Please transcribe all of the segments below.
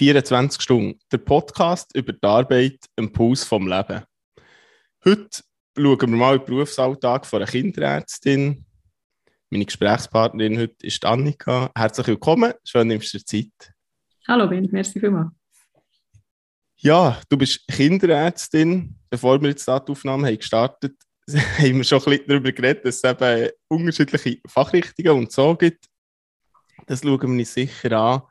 24 Stunden, der Podcast über die Arbeit im Puls vom Leben. Heute schauen wir mal den Berufsalltag von einer Kinderärztin. Meine Gesprächspartnerin heute ist Annika. Herzlich willkommen, schön nimmst du dir Zeit. Hallo Ben, merci vielmals. Ja, du bist Kinderärztin. Bevor wir jetzt die Aufnahme haben gestartet haben wir schon ein bisschen darüber geredet, dass es eben unterschiedliche Fachrichtungen und so gibt. Das schauen wir uns sicher an.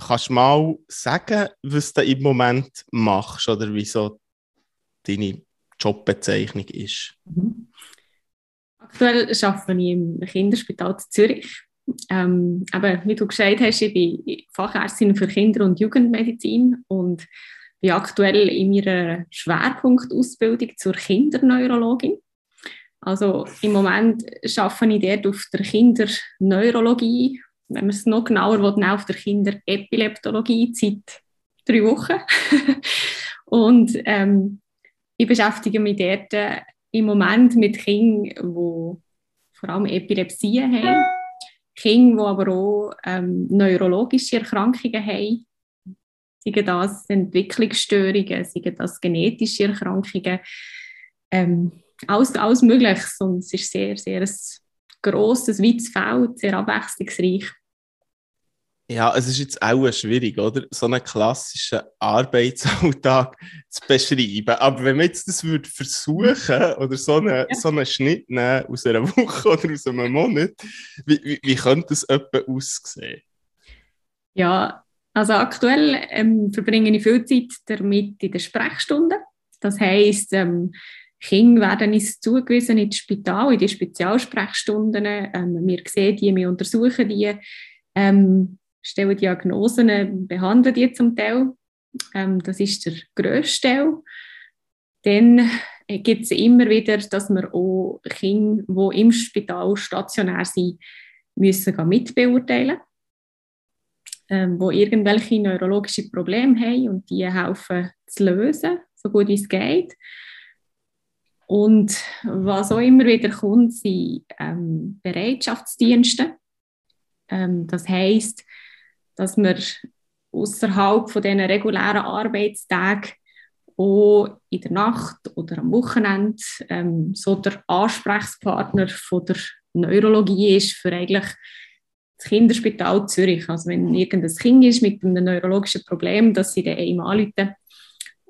Kannst du mal sagen, was du im Moment machst oder wieso deine Jobbezeichnung ist? Mhm. Aktuell arbeite ich im Kinderspital Zürich. Ähm, aber wie du gesagt hast, ich bin Fachärztin für Kinder- und Jugendmedizin und bin aktuell in meiner Schwerpunktausbildung zur Kinderneurologin. Also im Moment arbeite ich dort auf der Kinderneurologie wenn man es noch genauer will, auf der Kinderepileptologie seit drei Wochen. und ähm, ich beschäftige mich dort äh, im Moment mit Kindern, die vor allem Epilepsien haben, Kinder, die aber auch ähm, neurologische Erkrankungen haben, seien das Entwicklungsstörungen, seien das genetische Erkrankungen, ähm, alles, alles Mögliche. Und es ist sehr, sehr ein grosses, weites Feld, sehr abwechslungsreich. Ja, es ist jetzt auch schwierig, oder? So einen klassischen Arbeitsalltag zu beschreiben. Aber wenn man jetzt das würde versuchen oder so einen, ja. so einen Schnitt nehmen aus einer Woche oder aus einem Monat, wie, wie, wie könnte das etwa aussehen? Ja, also aktuell ähm, verbringe ich viel Zeit damit in der Sprechstunde. Das heisst, ähm, Kinder werden uns zugewiesen ins Spital, in die Spezialsprechstunden. Ähm, wir sehen die, wir untersuchen die. Ähm, stellen Diagnosen, behandeln die zum Teil. Ähm, das ist der grösste Teil. Dann äh, gibt es immer wieder, dass wir auch Kinder, die im Spital stationär sind, müssen mitbeurteilen ähm, wo irgendwelche neurologische Probleme haben und die helfen zu lösen, so gut wie es geht. Und was auch immer wieder kommt, sind ähm, Bereitschaftsdienste. Ähm, das heißt, dass wir außerhalb von diesen regulären Arbeitstagen auch in der Nacht oder am Wochenende ähm, so der Ansprechpartner von der Neurologie ist für eigentlich das Kinderspital Zürich. Also wenn irgendein Kind ist mit einem neurologischen Problem, dass sie dann einem anrufen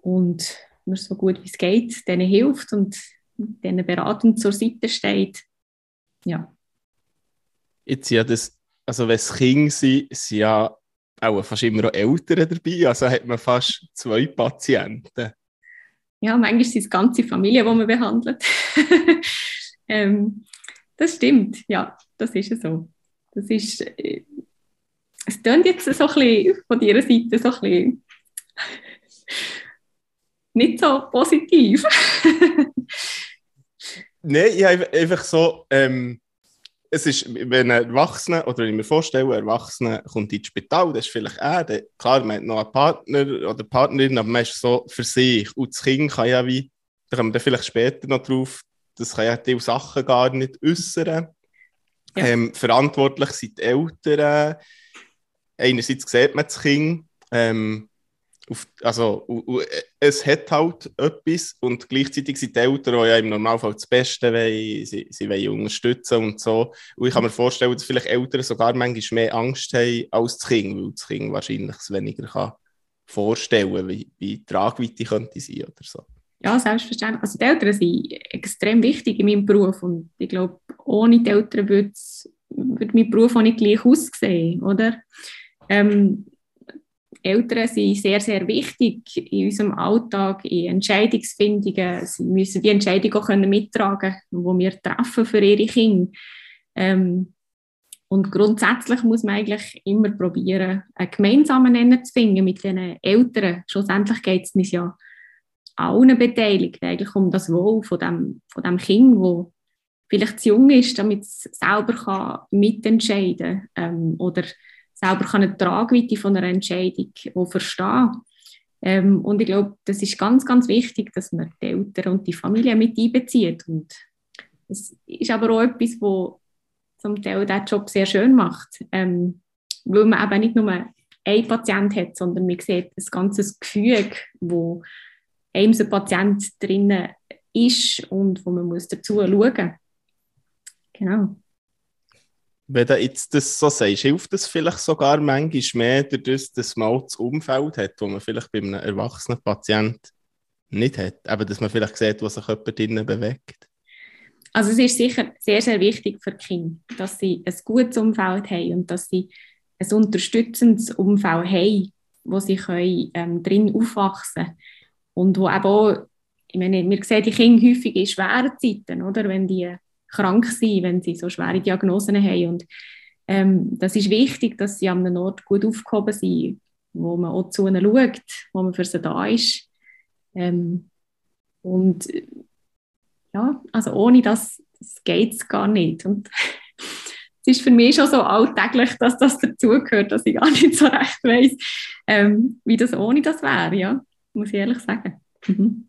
und man so gut wie es geht denen hilft und denen beratend zur Seite steht. Ja. Jetzt ja das also wenn es Kinder sind, sind ja auch fast immer noch Eltern dabei. Also hat man fast zwei Patienten. Ja, manchmal sind es ganze Familien, die man behandelt. ähm, das stimmt, ja, das ist so. Das ist, äh, es klingt jetzt so ein bisschen von ihrer Seite so ein bisschen nicht so positiv. Nein, ich habe einfach so, ähm, es ist, wenn ein Erwachsener, oder wenn ich mir vorstelle, ein Erwachsener kommt ins Spital, das ist vielleicht er, der, klar, man hat noch einen Partner oder Partnerin, aber man ist so für sich. Und das Kind kann ja wie, da kommen wir vielleicht später noch drauf, das kann ja diese Sachen gar nicht äußern. Ja. Ähm, verantwortlich sind die Eltern. Einerseits sieht man das Kind, ähm, auf, also, es hat halt etwas und gleichzeitig sind die Eltern auch ja im Normalfall das Beste, weil sie, sie wollen unterstützen und so. Und ich kann mir vorstellen, dass vielleicht Eltern sogar manchmal mehr Angst haben als das Kind, weil das Kind wahrscheinlich weniger kann vorstellen wie, wie die Tragweite könnte sein oder so. Ja, selbstverständlich. Also die Eltern sind extrem wichtig in meinem Beruf und ich glaube, ohne die Eltern würde, würde mein Beruf auch nicht gleich aussehen, oder? Ähm, Eltern sind sehr, sehr wichtig in unserem Alltag, in Entscheidungsfindungen. Sie müssen die Entscheidung auch mittragen können, die wir treffen für ihre Kinder. Ähm, und grundsätzlich muss man eigentlich immer probieren, einen gemeinsamen Nenner zu finden mit den Eltern. Schlussendlich geht es uns ja allen Beteiligten eigentlich um das Wohl von dem, von dem Kind, wo vielleicht zu jung ist, damit es selber kann mitentscheiden kann ähm, selber kann eine Tragweite von einer Entscheidung auch verstehen ähm, Und ich glaube, das ist ganz, ganz wichtig, dass man die Eltern und die Familie mit einbezieht. Und das ist aber auch etwas, was zum Teil diesen Job sehr schön macht. Ähm, weil man eben nicht nur ein Patient hat, sondern man sieht ein ganzes Gefüge, wo einem so Patient drinnen ist und wo man muss dazu schauen muss. Genau. Wenn du jetzt das so sagst, hilft das vielleicht sogar manchmal mehr, dadurch, dass man das Umfeld hat, wo man vielleicht bei einem erwachsenen Patienten nicht hat. Aber dass man vielleicht sieht, was sich jemand drinnen bewegt. Also es ist sicher sehr, sehr wichtig für die Kinder, dass sie ein gutes Umfeld haben und dass sie ein unterstützendes Umfeld haben, wo sie können, ähm, drin aufwachsen können. Und wo eben auch, ich meine, wir sehen die Kinder häufig in schweren Zeiten, oder? wenn die krank sind, wenn sie so schwere Diagnosen haben. Und ähm, das ist wichtig, dass sie an einem Ort gut aufgehoben sind, wo man auch zu ihnen schaut, wo man für sie da ist. Ähm, und ja, also ohne das, das geht es gar nicht. Und es ist für mich schon so alltäglich, dass das dazugehört, dass ich gar nicht so recht weiß, ähm, wie das ohne das wäre, ja, muss ich ehrlich sagen. Mhm.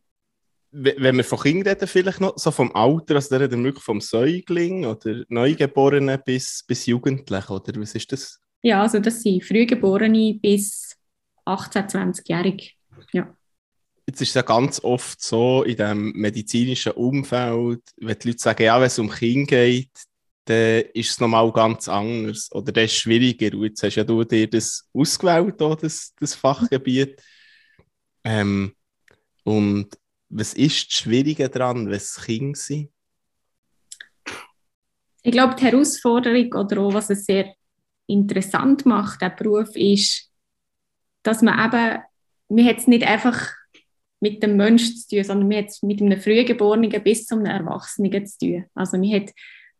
Wenn wir von Kindern reden, vielleicht noch so vom Alter, also der wirklich vom Säugling oder Neugeborenen bis, bis Jugendlich, oder was ist das? Ja, also das sind Frühgeborene bis 18-, 20-Jährige, ja. Jetzt ist es ja ganz oft so in dem medizinischen Umfeld, wenn die Leute sagen, ja, wenn es um Kinder geht, dann ist es nochmal ganz anders oder das ist schwieriger. Und jetzt hast ja du dir das ausgewählt, das, das Fachgebiet. Ähm, und was ist das Schwierige daran, wenn es Kinder sind? Ich glaube, die Herausforderung oder auch, was es sehr interessant macht, der Beruf, ist, dass man eben, man hat es nicht einfach mit dem Menschen zu tun, sondern man hat es mit einem Frühgeborenen bis zum Erwachsenen zu tun. Also man hat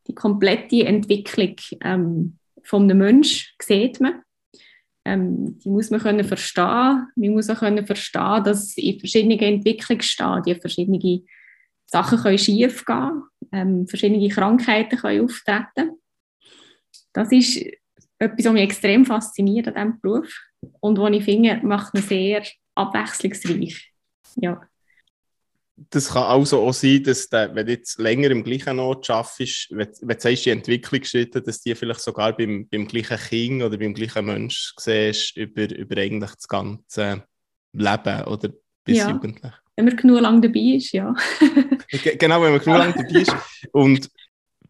die komplette Entwicklung ähm, von einem Menschen sieht man. Ähm, die muss man können verstehen. Man muss auch können verstehen, dass in verschiedenen Entwicklungsstadien verschiedene Sachen können schief gehen, ähm, verschiedene Krankheiten können auftreten. Das ist etwas, was mich extrem fasziniert an diesem Beruf und was ich finde, macht ihn sehr abwechslungsreich. Ja. Das kann also auch sein, dass der, wenn du jetzt länger im gleichen Ort arbeitest, wenn, wenn du sagst, die Entwicklungsschritte, dass die vielleicht sogar beim, beim gleichen Kind oder beim gleichen Mensch siehst, über, über eigentlich das ganze Leben oder bis ja. jugendlich. Wenn man genug lang dabei ist, ja. genau, wenn man genug lang dabei ist. Und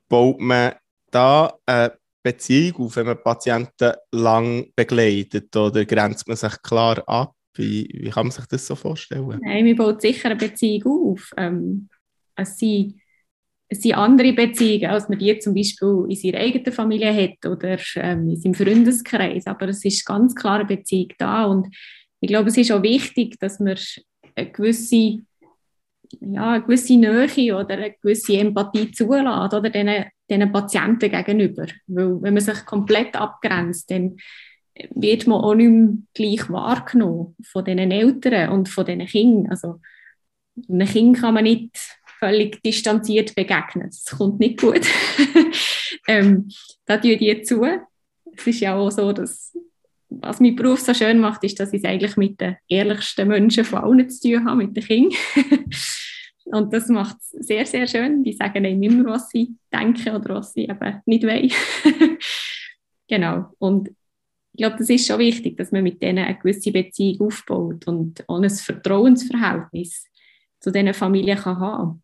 baut man da eine Beziehung auf, wenn man Patienten lang begleitet oder grenzt man sich klar ab? Wie, wie kann man sich das so vorstellen? Nein, man baut sicher eine Beziehung auf. Ähm, es, sind, es sind andere Beziehungen, als man die zum Beispiel in seiner eigenen Familie hat oder ähm, in seinem Freundeskreis. Aber es ist ganz klar eine Beziehung da. Und ich glaube, es ist auch wichtig, dass man eine gewisse, ja, eine gewisse Nähe oder eine gewisse Empathie zulässt oder diesen, diesen Patienten gegenüber. Weil wenn man sich komplett abgrenzt, dann wird man auch nicht mehr gleich wahrgenommen von diesen Eltern und von diesen Kindern. Also einem Kind kann man nicht völlig distanziert begegnen. Das kommt nicht gut. ähm, da tue ich zu. Es ist ja auch so, dass was mein Beruf so schön macht, ist, dass ich es eigentlich mit den ehrlichsten Menschen von allen zu tun habe, mit den Kindern. Und das macht es sehr, sehr schön. Die sagen einem immer, was sie denken oder was sie eben nicht wollen. genau. Und glaube, das ist schon wichtig, dass man mit denen eine gewisse Beziehung aufbaut und auch ein Vertrauensverhältnis zu diesen Familien kann haben.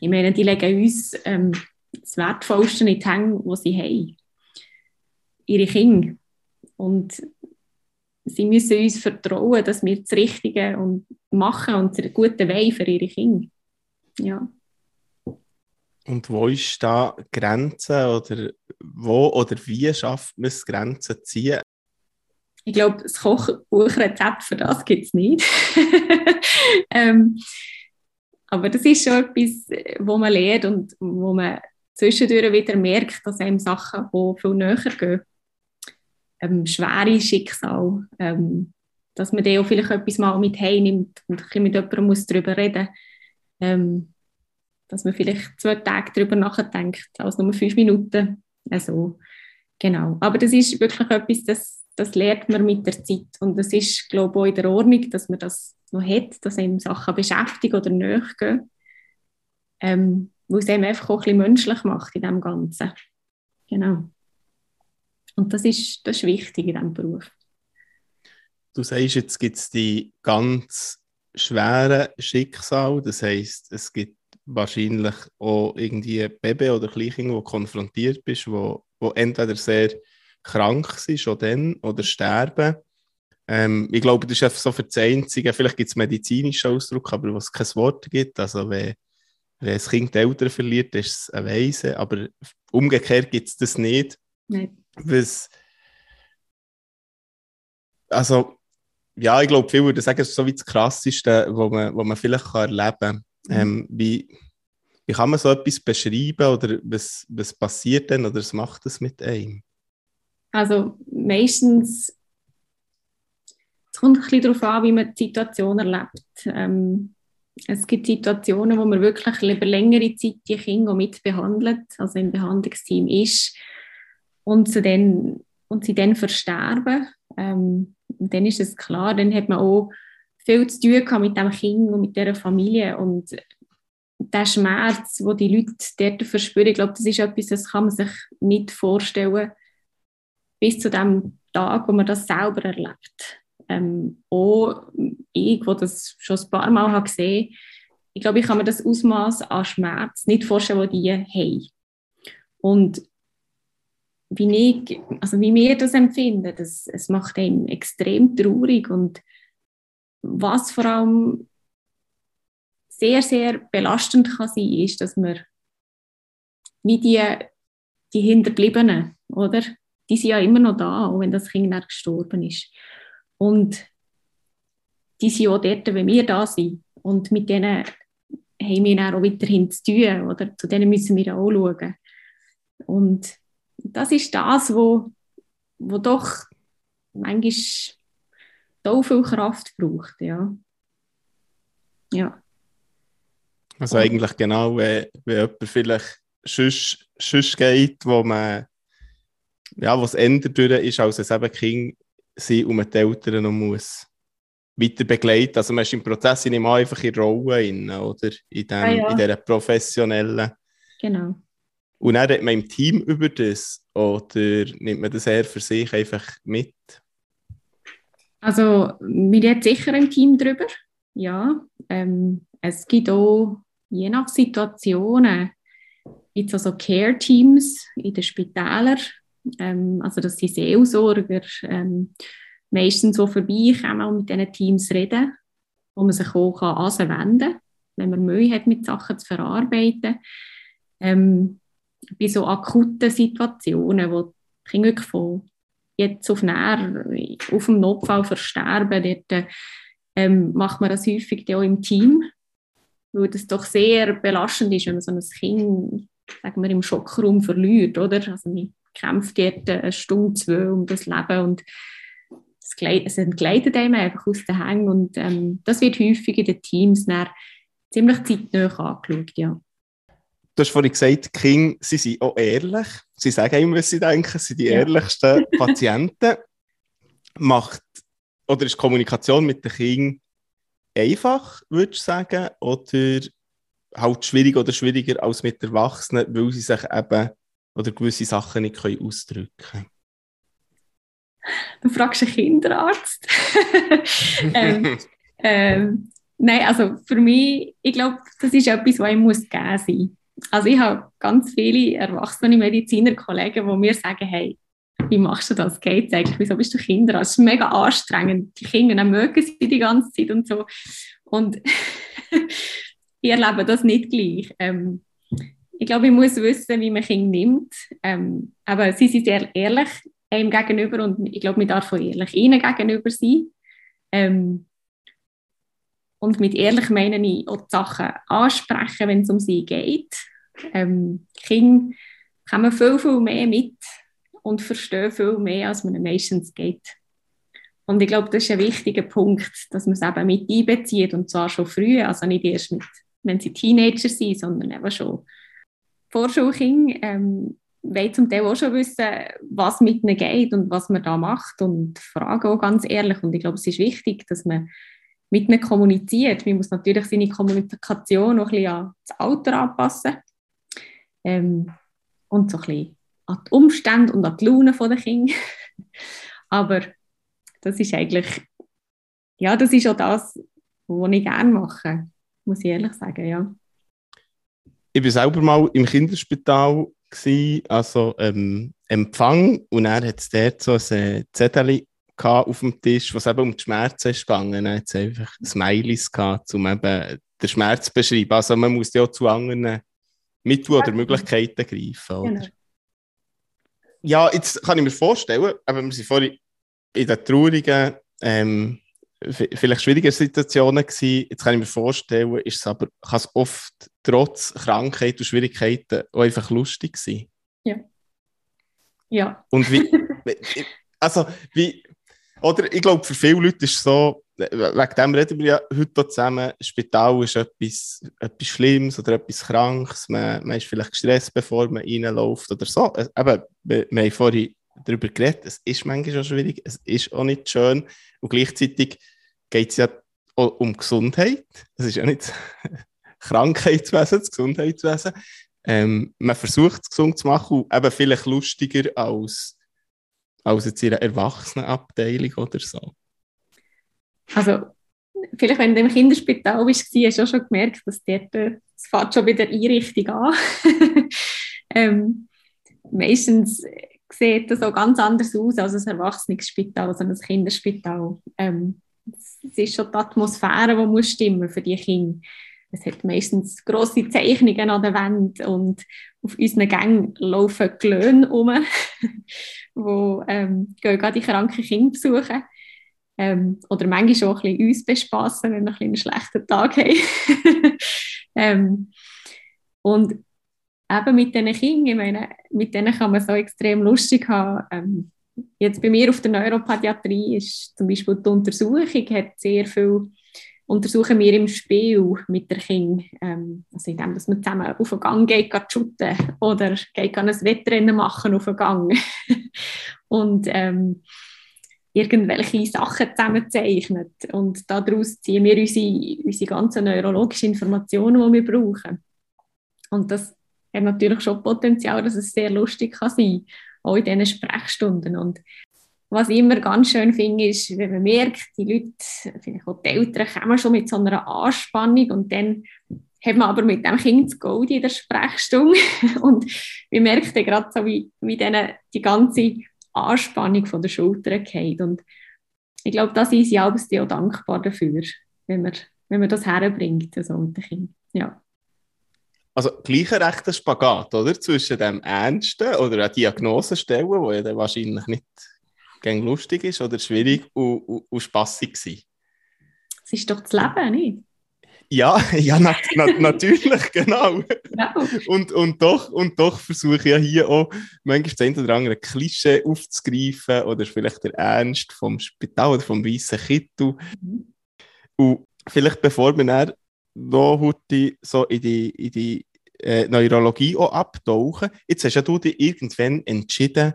Ich meine, die legen uns ähm, das Wertvollste in die Hände, was sie haben. Ihre Kinder. Und sie müssen uns vertrauen, dass wir das Richtige und machen und den guten Weg für ihre Kinder. Ja. Und wo ist da Grenze oder wo oder wie schafft man es, Grenzen zu ziehen? Ich glaube, das Kochbuchrezept für das gibt es nicht. ähm, aber das ist schon etwas, wo man lernt und wo man zwischendurch wieder merkt, dass einem Sachen auch viel näher gehen. Ähm, schwere Schicksal, ähm, dass man da auch vielleicht etwas mal mit heimnimmt und mit jemandem muss darüber reden ähm, dass man vielleicht zwei Tage darüber nachdenkt, als nur fünf Minuten. Also, genau. Aber das ist wirklich etwas, das das lernt man mit der Zeit. Und es ist, glaube ich, auch in der Ordnung, dass man das noch hat, dass einem Sachen beschäftigen oder nachgehen. Ähm, weil es einem einfach auch ein bisschen menschlich macht in dem Ganzen. Genau. Und das ist, das ist wichtig in diesem Beruf. du sagst, jetzt gibt es die ganz schweren Schicksale, das heißt, es gibt wahrscheinlich auch irgendwie Baby oder Kleinkinder, wo konfrontiert bist, wo, wo entweder sehr krank sind schon dann oder sterben. Ähm, ich glaube, das ist einfach so für das Einzige, vielleicht gibt es medizinischen Ausdruck, aber was es kein Wort gibt, also wenn, wenn das Kind die Eltern verliert, ist es eine Weise, aber umgekehrt gibt es das nicht. Nein. Was, also, ja, ich glaube, viele würden sagen, es ist so wie das Krasseste, was man, was man vielleicht kann erleben kann. Mhm. Ähm, wie, wie kann man so etwas beschreiben oder was, was passiert denn oder was macht das mit einem? Also meistens, es kommt ein bisschen darauf an, wie man die Situation erlebt. Ähm, es gibt Situationen, wo man wirklich über längere Zeit die Kinder mitbehandelt, also im Behandlungsteam ist und sie dann, und sie dann versterben. Ähm, dann ist es klar, dann hat man auch viel zu tun mit dem Kind und mit der Familie und der Schmerz, den die Leute dort verspüren, ich glaube, das ist etwas, das kann man sich nicht vorstellen, bis zu dem Tag, wo man das selber erlebt. Ähm, auch ich, wo das schon ein paar Mal habe gesehen ich glaube, ich kann mir das Ausmaß an Schmerz nicht vorstellen, das die haben. Und wie, ich, also wie wir das empfinden, das, es macht einen extrem traurig und was vor allem sehr, sehr belastend kann sein, ist, dass man wie die, die Hinterbliebenen, oder? Die sind ja immer noch da, auch wenn das Kind dann gestorben ist. Und die sind auch dort, wenn wir da sind. Und mit denen haben wir dann auch weiterhin zu tun, oder? Zu denen müssen wir auch schauen. Und das ist das, wo, wo doch manchmal so viel Kraft braucht, ja. Ja. Also eigentlich genau, wenn, wenn jemand vielleicht sonst, sonst geht, wo man ja, was ändert ist, als es eben Kind sind und man die Eltern noch muss weiter begleiten. Also man ist im Prozess nicht mal einfach in Rollen rein, oder? In, dem, ah, ja. in dieser professionellen. Genau. Und dann redet man im Team über das oder nimmt man das eher für sich einfach mit? Also wir reden sicher im Team darüber, ja. Ähm, es gibt auch je nach Situationen gibt also Care-Teams in den Spitälern, ähm, also das sind Seelsorger, ähm, meistens so vorbeikommen und mit diesen Teams reden, wo man sich auch anwenden kann, wenn man Mühe hat, mit Sachen zu verarbeiten. Ähm, bei so akuten Situationen, wo die Kinder wirklich von jetzt auf näher, auf dem Notfall versterben, dort ähm, macht man das häufig auch im Team, weil das doch sehr belastend ist, wenn man so ein Kind sagen wir, im Schockraum verliert, oder? Also man kämpft dort eine Stunde, zwei um das Leben und es entgleitet einem einfach aus den Hängen und ähm, das wird häufig in den Teams ziemlich zeitnah angeschaut, ja. Du hast vorhin gesagt, Kinder sie sind auch ehrlich. Sie sagen immer, was sie denken, sie sind die ja. ehrlichsten Patienten. Macht, oder ist Kommunikation mit den Kindern einfach, würdest du sagen, oder halt schwierig oder schwieriger als mit Erwachsenen, weil sie sich eben oder gewisse Sachen nicht können ausdrücken können? Du fragst einen Kinderarzt. ähm, ähm, nein, also für mich, ich glaube, das ist etwas, was ich muss geben sein. Also ich habe ganz viele erwachsene Mediziner-Kollegen, die mir sagen, hey, wie machst du das? Geht eigentlich? Wieso bist du Kinderarzt? Das ist mega anstrengend. Die Kinder mögen sie die ganze Zeit und so. Und ich erlebe das nicht gleich. Ähm, ich glaube, ich muss wissen, wie man Kinder nimmt. Ähm, aber sie sind sehr ehrlich ihm gegenüber und ich glaube, man darf auch ehrlich ihnen gegenüber sein. Ähm, und mit ehrlich meine ich auch die Sachen ansprechen, wenn es um sie geht. Ähm, Kinder kommen viel, viel mehr mit und verstehen viel mehr, als man meistens geht. Und ich glaube, das ist ein wichtiger Punkt, dass man es eben mit einbezieht und zwar schon früh, also nicht erst mit, wenn sie Teenager sind, sondern eben schon Vorschulkinder. Ähm, will zum Teil auch schon wissen, was mit ihnen geht und was man da macht und fragen auch ganz ehrlich. Und ich glaube, es ist wichtig, dass man mit ihnen kommuniziert. Man muss natürlich seine Kommunikation noch ein bisschen an das Alter anpassen ähm, und so ein bisschen an die Umstände und an die Laune der Kinder. Aber das ist eigentlich ja, das ist auch das, was ich gerne mache, muss ich ehrlich sagen, ja. Ich war selber mal im Kinderspital, gewesen, also ähm, Empfang, und er hat dort so ein äh, Zettel auf dem Tisch, was eben um die Schmerzen ist gegangen. Er hat einfach Smileys gehabt, um eben den Schmerz zu beschreiben. Also man muss ja auch zu anderen Mittel oder Möglichkeiten greifen. Oder? Genau. Ja, jetzt kann ich mir vorstellen, aber wir sind vorhin in den traurigen, ähm, vielleicht schwierigen Situationen gewesen. Jetzt kann ich mir vorstellen, ist es aber, kann es oft trotz Krankheit und Schwierigkeiten auch einfach lustig sein. Ja. Ja. Und wie, also wie, oder ich glaube, für viele Leute ist es so, wegen dem reden wir ja heute zusammen, Spital ist etwas, etwas Schlimmes oder etwas Krankes, man, man ist vielleicht gestresst, bevor man reinläuft oder so. Eben, wir, wir haben vorhin darüber geredet, es ist manchmal schon schwierig, es ist auch nicht schön und gleichzeitig geht es ja auch um Gesundheit. Es ist ja nicht Krankheitswesen, das Gesundheitswesen. Ähm, man versucht es gesund zu machen und eben vielleicht lustiger als, als jetzt in einer Erwachsenenabteilung oder so. Also, vielleicht, wenn du im Kinderspital bist, hast du auch schon gemerkt, dass dort, äh, es fährt schon wieder Einrichtung an. ähm, meistens sieht das auch ganz anders aus als ein Erwachsenenspital, als ein Kinderspital. Ähm, es ist schon die Atmosphäre, die muss stimmen für die Kinder. Es hat meistens grosse Zeichnungen an der Wand und auf unseren Gängen laufen Glöhne rum, wo ähm, gehen gerade die kranken Kinder besuchen. Ähm, oder manchmal auch ein bisschen uns bespassen, wenn wir ein einen schlechten Tag haben. ähm, und eben mit diesen Kindern, ich meine, mit denen kann man so extrem lustig haben. Ähm, jetzt bei mir auf der Neuropädiatrie ist zum Beispiel die Untersuchung, hat sehr viel untersuchen wir im Spiel mit der Kind, ähm, also indem dass man zusammen auf den Gang geht, geht shooten oder geht ein Wettrennen machen auf den Gang und ähm, irgendwelche Sachen zusammenzeichnet und daraus ziehen wir unsere, unsere ganzen neurologischen Informationen, die wir brauchen. Und das hat natürlich schon Potenzial, dass es sehr lustig kann sein auch in diesen Sprechstunden. Und was ich immer ganz schön finde, ist, wenn man merkt, die Leute, vielleicht auch die Eltern, kommen schon mit so einer Anspannung und dann hat man aber mit dem Kind das Gold in der Sprechstunde und wir merken dann gerade so, wie, wie denen die ganze Anspannung von der Schulter geht und ich glaube, da sind sie auch dankbar dafür, wenn man, wenn man das herbringt, also mit den Kindern. Ja. Also gleich ein rechter Spagat, oder? Zwischen dem Ernsten oder einer Diagnose stellen, wo ja dann wahrscheinlich nicht gern lustig ist oder schwierig und, und, und spassig sein. Das ist doch das Leben, nicht? Ja, ja na, na, natürlich, genau. genau. Und, und, doch, und doch versuche ich ja hier auch manchmal das eine oder andere Klischee aufzugreifen oder vielleicht der Ernst vom Spital oder vom weißen Kittel. Mhm. Und vielleicht bevor wir dann noch heute so in die, in die äh, Neurologie auch abtauchen, jetzt hast ja du dich irgendwann entschieden,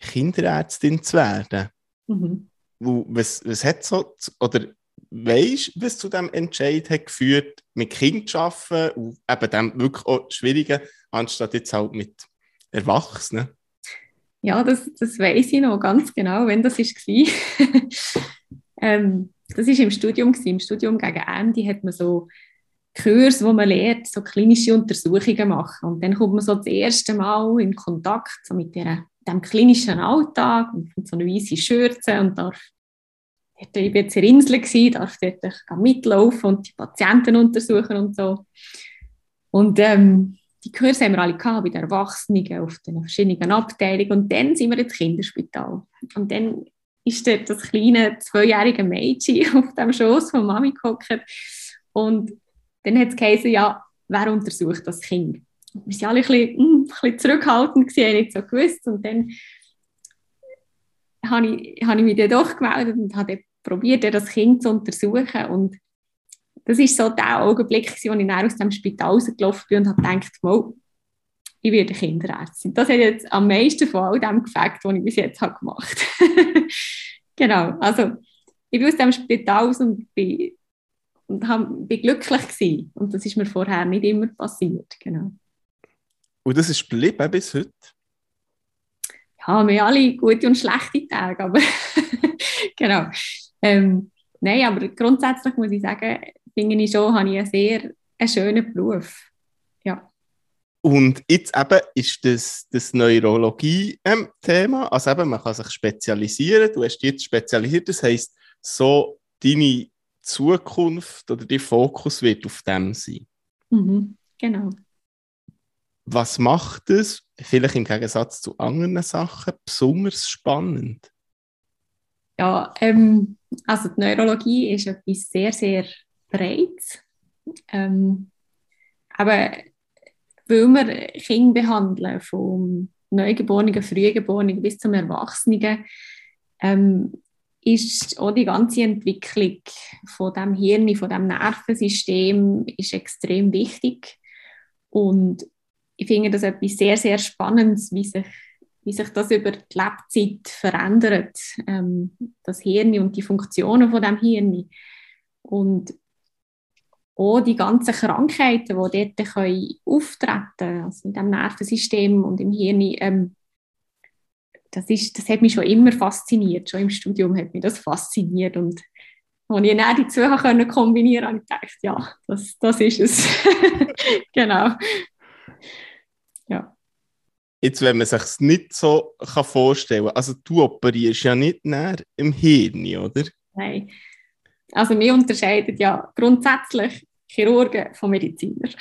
Kinderärztin zu werden. Mhm. Was, was hat so, oder weißt du, was zu diesem Entscheid hat geführt, mit Kindern zu arbeiten und eben dem wirklich auch Schwierigen, anstatt jetzt halt mit Erwachsenen? Ja, das, das weiß ich noch ganz genau, wenn das war. ähm, das war im Studium. Gewesen. Im Studium gegen Ende hat man so Kurs, wo man lernt, so klinische Untersuchungen machen. Und dann kommt man so das erste Mal in Kontakt so mit der dem klinischen Alltag und so eine weiße Schürze und darf ich war jetzt in Insel, darf dort mitlaufen und die Patienten untersuchen und so. Und ähm, die Kurse haben wir alle gehabt, bei den Erwachsenen, auf den verschiedenen Abteilungen. Und dann sind wir ins Kinderspital. Und dann ist dort das kleine zweijährige Mädchen auf dem Schoß von Mami gehockt. Und dann hat es geheißen, ja, wer untersucht das Kind? wir waren alle ein bisschen, hm, ein bisschen zurückhaltend, gewesen, nicht so gewusst. Und dann habe ich, habe ich mich dann doch gemeldet und habe probiert, das Kind zu untersuchen. Und das war so der Augenblick, als ich dann aus dem Spital rausgelaufen bin und habe gedacht, wow, ich werde Kinderärztin. Das hat jetzt am meisten von all dem gefällt, was ich bis jetzt habe gemacht habe. genau, also ich bin aus dem Spital raus und bin, und hab, bin glücklich gewesen. Und das ist mir vorher nicht immer passiert. Genau. Und das ist geblieben bis heute? Ja, wir haben alle gute und schlechte Tage, aber genau. Ähm, nein, aber grundsätzlich muss ich sagen, finde ich schon, habe ich einen sehr einen schönen Beruf. Ja. Und jetzt eben ist das, das Neurologie-Thema, also eben, man kann sich spezialisieren, du hast dich jetzt spezialisiert, das heisst, so deine Zukunft oder dein Fokus wird auf dem sein. Mhm, genau. Was macht es, vielleicht im Gegensatz zu anderen Sachen, besonders spannend? Ja, ähm, also die Neurologie ist etwas sehr, sehr Breites. Ähm, aber weil wir Kinder behandeln, vom Neugeborenen, Frühgeborenen bis zum Erwachsenen, ähm, ist auch die ganze Entwicklung von dem Hirn, von dem Nervensystem ist extrem wichtig. Und ich finde das etwas sehr, sehr Spannendes, wie sich, wie sich das über die Lebzeit verändert, ähm, das Hirn und die Funktionen von dem Hirn. Und auch die ganzen Krankheiten, die dort können auftreten können, also in dem Nervensystem und im Hirn, ähm, das, ist, das hat mich schon immer fasziniert. Schon im Studium hat mich das fasziniert. Und als ich dann die zwei können kombinieren konnte, habe ich gedacht, ja, das, das ist es. genau. Ja. Jetzt, wenn man sich es nicht so kann vorstellen kann, also du operierst ja nicht näher im Hirn, oder? Nein. Also wir unterscheiden ja grundsätzlich Chirurgen von Medizinern.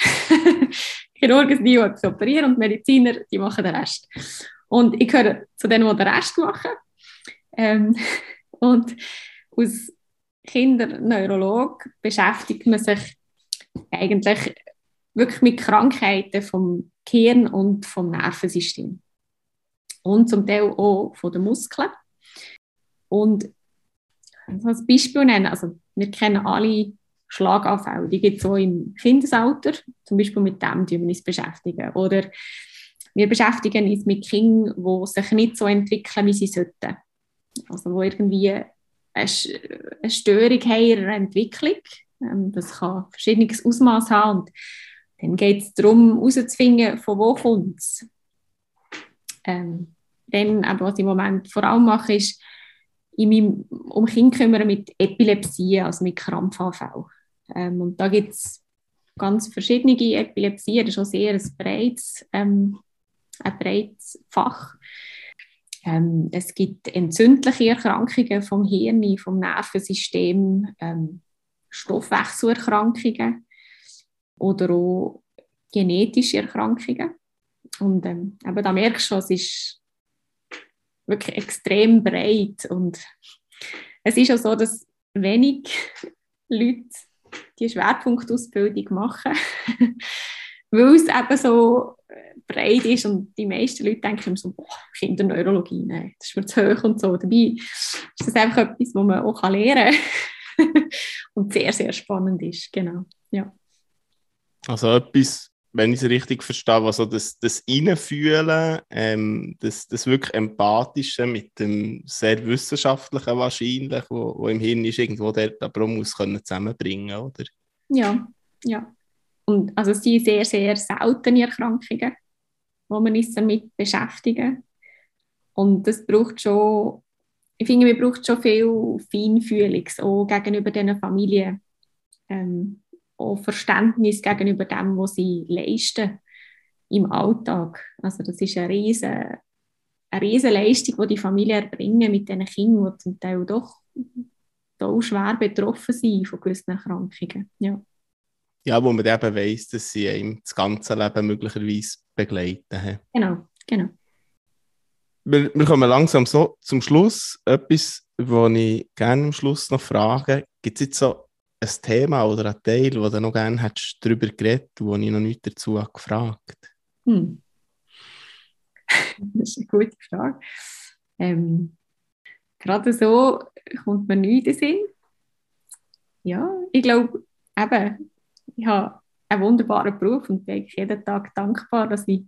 Chirurgen sind die, die operieren und Mediziner, die machen den Rest. Und ich gehöre zu denen, die den Rest machen. Ähm, und als Kinderneurolog beschäftigt man sich eigentlich wirklich mit Krankheiten vom Gehirn und vom Nervensystem. Und zum Teil auch von den Muskeln. Und als Beispiel nennen, also wir kennen alle Schlaganfälle, die gibt es auch im Kindesalter, zum Beispiel mit dem wir uns beschäftigen. Oder wir beschäftigen uns mit Kindern, die sich nicht so entwickeln, wie sie sollten. Also die irgendwie eine Störung haben in ihrer Entwicklung. Ähm, das kann verschiedenes Ausmaß haben. Und dann geht es darum, herauszufinden, von wo kommt es. Ähm, dann, aber was ich im Moment vor allem mache, ist, in meinem, um Kinder kümmern mit Epilepsie, also mit Krampfanfällen. Ähm, und da gibt es ganz verschiedene Epilepsien, das ist auch sehr ein breites, ähm, ein breites Fach. Ähm, es gibt entzündliche Erkrankungen vom Hirn, vom Nervensystem, ähm, Stoffwechselerkrankungen oder auch genetische Erkrankungen. Und ähm, eben, da merkst du schon, es ist wirklich extrem breit. Und es ist auch so, dass wenig Leute die Schwerpunktausbildung machen, weil es eben so breit ist und die meisten Leute denken so, boah, Kinderneurologie, nein, das ist mir zu hoch und so. Dabei ist das einfach etwas, was man auch lernen kann und sehr, sehr spannend ist, genau, ja. Also etwas, wenn ich es richtig verstehe, was so das, das Reinfühlen, ähm, das, das wirklich Empathische mit dem sehr Wissenschaftlichen wahrscheinlich, wo, wo im Hirn ist, irgendwo dort aber muss können zusammenbringen, oder? Ja, ja. Und also es sind sehr, sehr seltene Erkrankungen, wo man uns damit beschäftigen. Und das braucht schon, ich finde, man braucht schon viel Feinfühlung, auch gegenüber diesen Familien. Ähm, auch Verständnis gegenüber dem, was sie leisten im Alltag. Also das ist eine riesige, eine riesige Leistung, die die Familien erbringen mit diesen Kindern, die zum Teil doch auch schwer betroffen sind von gewissen Erkrankungen. Ja. Ja, wo man eben weiss, dass sie ihm das ganze Leben möglicherweise begleiten. Genau, genau. Wir, wir kommen langsam so zum Schluss. Etwas, was ich gerne am Schluss noch frage, gibt es jetzt so ein Thema oder ein Teil, wo du noch gerne hättest darüber geredet wo ich noch nicht dazu habe gefragt hm. Das ist eine gute Frage. Ähm, gerade so kommt mir nichts in den Sinn. Ja, ich glaube, eben, ich habe einen wunderbaren Beruf und bin jeden Tag dankbar, dass ich,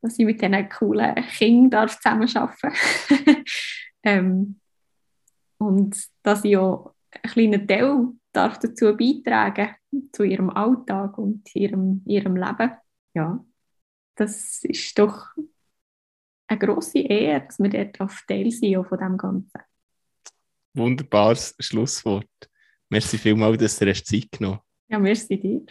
dass ich mit diesen coolen Kindern zusammenarbeiten darf. ähm, und dass ich auch einen kleinen Teil darf dazu beitragen, zu ihrem Alltag und ihrem, ihrem Leben. Ja, das ist doch eine grosse Ehre, dass wir dort auf Teil sind von dem Ganzen. wunderbares Schlusswort. Merci vielmals, dass du dir Zeit genommen Ja, merci dir.